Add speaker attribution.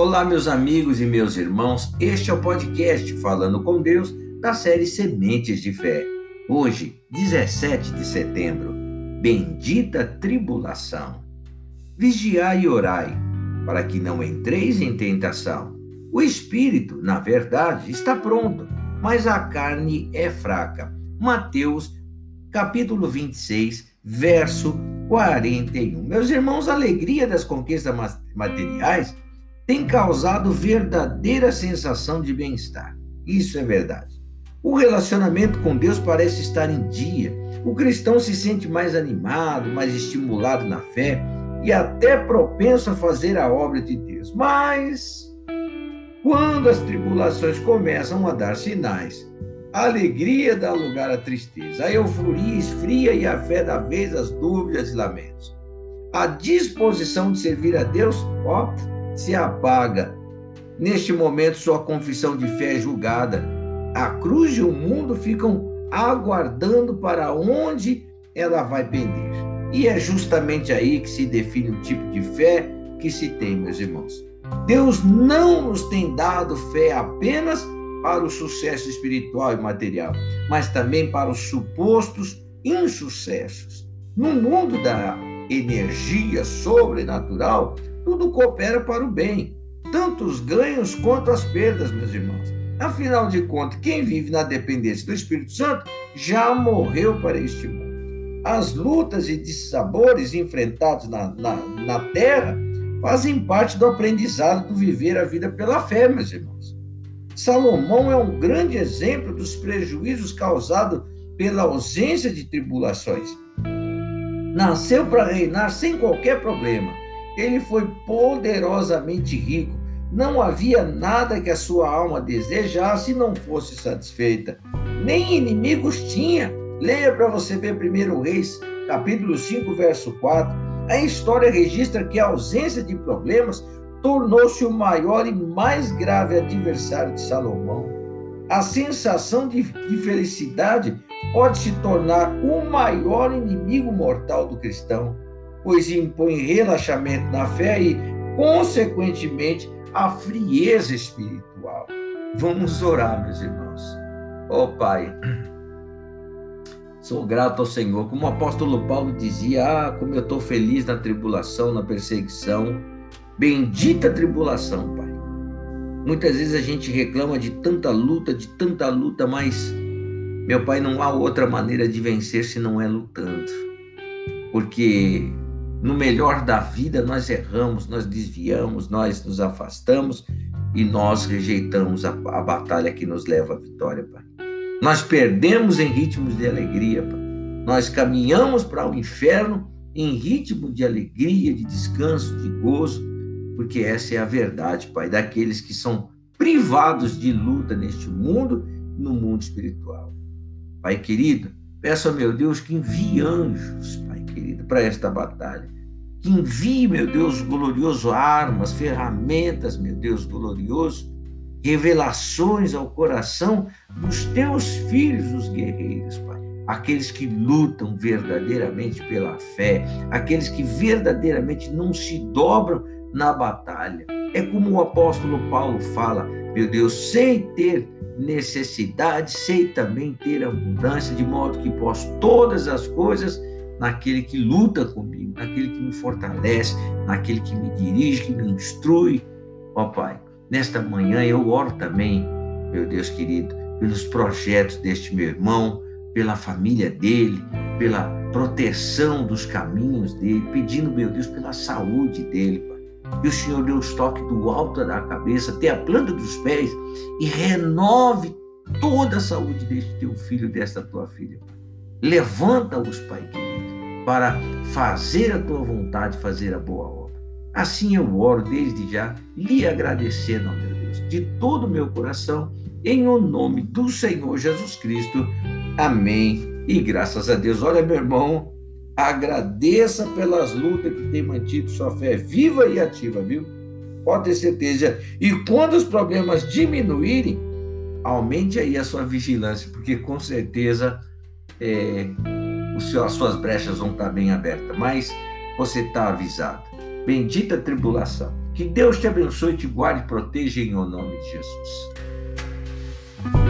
Speaker 1: Olá, meus amigos e meus irmãos. Este é o podcast Falando com Deus da série Sementes de Fé. Hoje, 17 de setembro. Bendita tribulação. Vigiai e orai, para que não entreis em tentação. O espírito, na verdade, está pronto, mas a carne é fraca. Mateus, capítulo 26, verso 41. Meus irmãos, a alegria das conquistas materiais tem causado verdadeira sensação de bem-estar. Isso é verdade. O relacionamento com Deus parece estar em dia. O cristão se sente mais animado, mais estimulado na fé e até propenso a fazer a obra de Deus. Mas quando as tribulações começam a dar sinais, a alegria dá lugar à tristeza, a euforia esfria e a fé dá vez às dúvidas e lamentos. A disposição de servir a Deus, ó, se apaga. Neste momento, sua confissão de fé é julgada. A cruz e o mundo ficam aguardando para onde ela vai pender. E é justamente aí que se define o tipo de fé que se tem, meus irmãos. Deus não nos tem dado fé apenas para o sucesso espiritual e material, mas também para os supostos insucessos. No mundo da energia sobrenatural, tudo coopera para o bem, tanto os ganhos quanto as perdas, meus irmãos. Afinal de contas, quem vive na dependência do Espírito Santo já morreu para este mundo. As lutas e dissabores enfrentados na, na, na terra fazem parte do aprendizado do viver a vida pela fé, meus irmãos. Salomão é um grande exemplo dos prejuízos causados pela ausência de tribulações. Nasceu para reinar sem qualquer problema. Ele foi poderosamente rico. Não havia nada que a sua alma desejasse e não fosse satisfeita. Nem inimigos tinha. Leia para você ver 1 Reis, capítulo 5, verso 4. A história registra que a ausência de problemas tornou-se o maior e mais grave adversário de Salomão. A sensação de, de felicidade pode se tornar o maior inimigo mortal do cristão, pois impõe relaxamento na fé e, consequentemente, a frieza espiritual. Vamos orar, meus irmãos. Ó oh, Pai, sou grato ao Senhor. Como o apóstolo Paulo dizia: Ah, como eu estou feliz na tribulação, na perseguição Bendita tribulação, Pai. Muitas vezes a gente reclama de tanta luta, de tanta luta, mas, meu Pai, não há outra maneira de vencer se não é lutando. Porque no melhor da vida nós erramos, nós desviamos, nós nos afastamos e nós rejeitamos a, a batalha que nos leva à vitória, Pai. Nós perdemos em ritmos de alegria, Pai. Nós caminhamos para o inferno em ritmo de alegria, de descanso, de gozo, porque essa é a verdade, Pai, daqueles que são privados de luta neste mundo e no mundo espiritual. Pai querido, peço a meu Deus que envie anjos, Pai querido, para esta batalha. Que envie, meu Deus glorioso, armas, ferramentas, meu Deus glorioso, revelações ao coração dos teus filhos, os guerreiros, Pai. Aqueles que lutam verdadeiramente pela fé, aqueles que verdadeiramente não se dobram na batalha. É como o apóstolo Paulo fala: meu Deus, sei ter necessidade, sei também ter abundância, de modo que posso todas as coisas naquele que luta comigo, naquele que me fortalece, naquele que me dirige, que me instrui. Ó Pai, nesta manhã eu oro também, meu Deus querido, pelos projetos deste meu irmão, pela família dele, pela proteção dos caminhos dele, pedindo, meu Deus, pela saúde dele, e o Senhor dê os toques do alto da cabeça até a planta dos pés e renove toda a saúde deste teu filho, desta tua filha. Levanta-os, Pai querido, para fazer a tua vontade, fazer a boa obra. Assim eu oro desde já, lhe agradecendo, ó meu Deus, de todo o meu coração, em o nome do Senhor Jesus Cristo. Amém. E graças a Deus. Olha, meu irmão, Agradeça pelas lutas que tem mantido sua fé viva e ativa, viu? Pode ter certeza. E quando os problemas diminuírem, aumente aí a sua vigilância, porque com certeza é, as suas brechas vão estar bem abertas. Mas você está avisado. Bendita tribulação Que Deus te abençoe, te guarde e proteja em o nome de Jesus.